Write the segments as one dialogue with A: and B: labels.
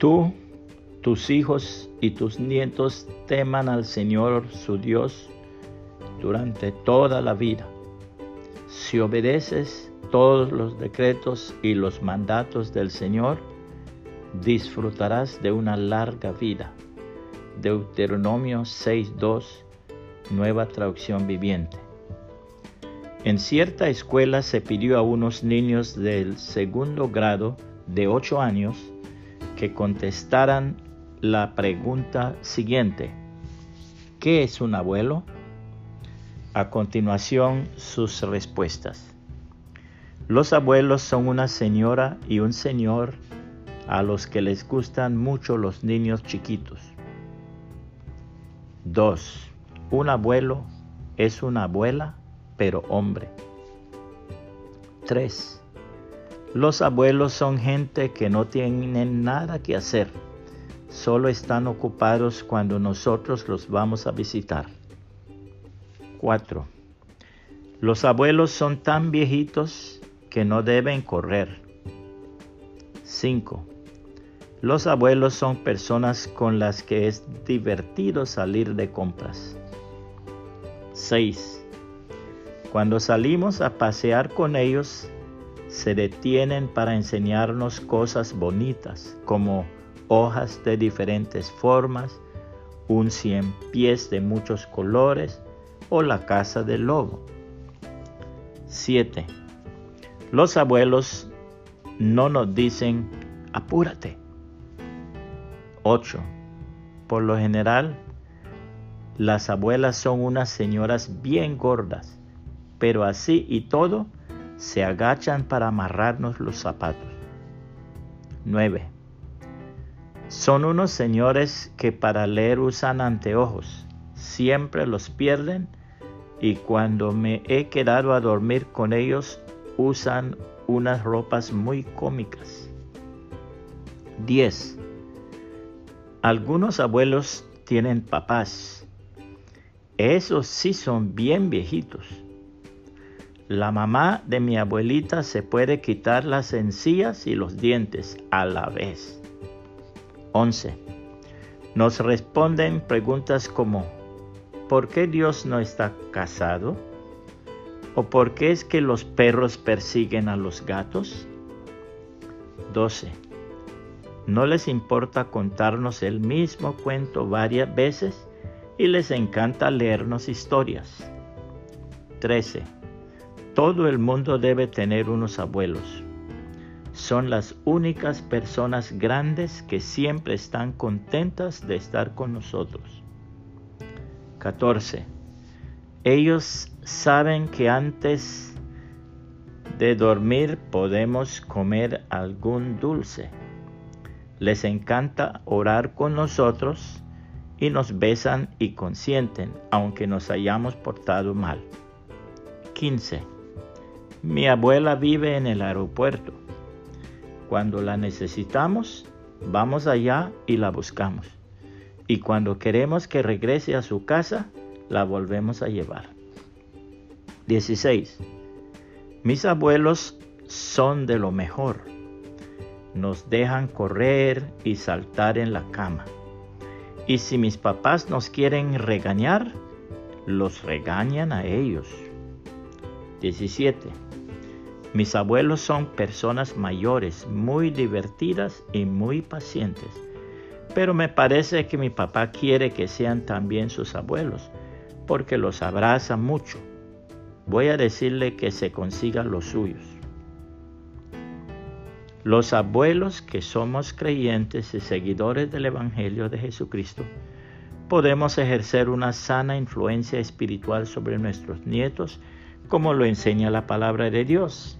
A: Tú, tus hijos y tus nietos teman al Señor su Dios durante toda la vida. Si obedeces todos los decretos y los mandatos del Señor, disfrutarás de una larga vida. Deuteronomio 6.2, nueva traducción viviente. En cierta escuela se pidió a unos niños del segundo grado de 8 años que contestaran la pregunta siguiente. ¿Qué es un abuelo? A continuación sus respuestas. Los abuelos son una señora y un señor a los que les gustan mucho los niños chiquitos. 2. Un abuelo es una abuela, pero hombre. 3. Los abuelos son gente que no tienen nada que hacer, solo están ocupados cuando nosotros los vamos a visitar. 4. Los abuelos son tan viejitos que no deben correr. 5. Los abuelos son personas con las que es divertido salir de compras. 6. Cuando salimos a pasear con ellos, se detienen para enseñarnos cosas bonitas como hojas de diferentes formas, un cien pies de muchos colores o la casa del lobo. 7. Los abuelos no nos dicen apúrate 8. Por lo general, las abuelas son unas señoras bien gordas, pero así y todo se agachan para amarrarnos los zapatos. 9. Son unos señores que para leer usan anteojos, siempre los pierden y cuando me he quedado a dormir con ellos usan unas ropas muy cómicas. 10. Algunos abuelos tienen papás. Esos sí son bien viejitos. La mamá de mi abuelita se puede quitar las encías y los dientes a la vez. 11. Nos responden preguntas como ¿por qué Dios no está casado? ¿O por qué es que los perros persiguen a los gatos? 12 no les importa contarnos el mismo cuento varias veces y les encanta leernos historias. 13. Todo el mundo debe tener unos abuelos. Son las únicas personas grandes que siempre están contentas de estar con nosotros. 14. Ellos saben que antes de dormir podemos comer algún dulce les encanta orar con nosotros y nos besan y consienten, aunque nos hayamos portado mal. 15. Mi abuela vive en el aeropuerto. Cuando la necesitamos, vamos allá y la buscamos. Y cuando queremos que regrese a su casa, la volvemos a llevar. 16. Mis abuelos son de lo mejor nos dejan correr y saltar en la cama. Y si mis papás nos quieren regañar, los regañan a ellos. 17. Mis abuelos son personas mayores, muy divertidas y muy pacientes. Pero me parece que mi papá quiere que sean también sus abuelos, porque los abraza mucho. Voy a decirle que se consigan los suyos. Los abuelos que somos creyentes y seguidores del Evangelio de Jesucristo, podemos ejercer una sana influencia espiritual sobre nuestros nietos, como lo enseña la palabra de Dios,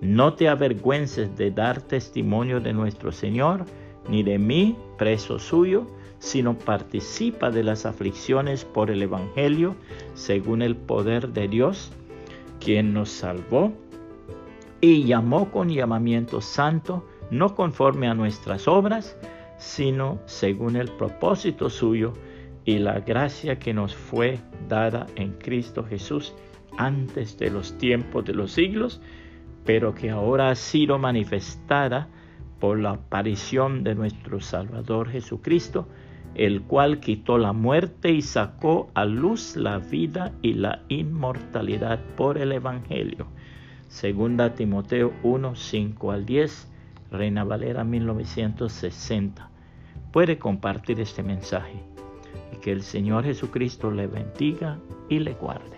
A: no te avergüences de dar testimonio de nuestro Señor, ni de mí, preso suyo, sino participa de las aflicciones por el Evangelio, según el poder de Dios, quien nos salvó y llamó con llamamiento santo, no conforme a nuestras obras, sino según el propósito suyo y la gracia que nos fue dada en Cristo Jesús antes de los tiempos de los siglos, pero que ahora ha sido manifestada por la aparición de nuestro Salvador Jesucristo, el cual quitó la muerte y sacó a luz la vida y la inmortalidad por el Evangelio. Segunda Timoteo 1, 5 al 10, Reina Valera 1960. Puede compartir este mensaje y que el Señor Jesucristo le bendiga y le guarde.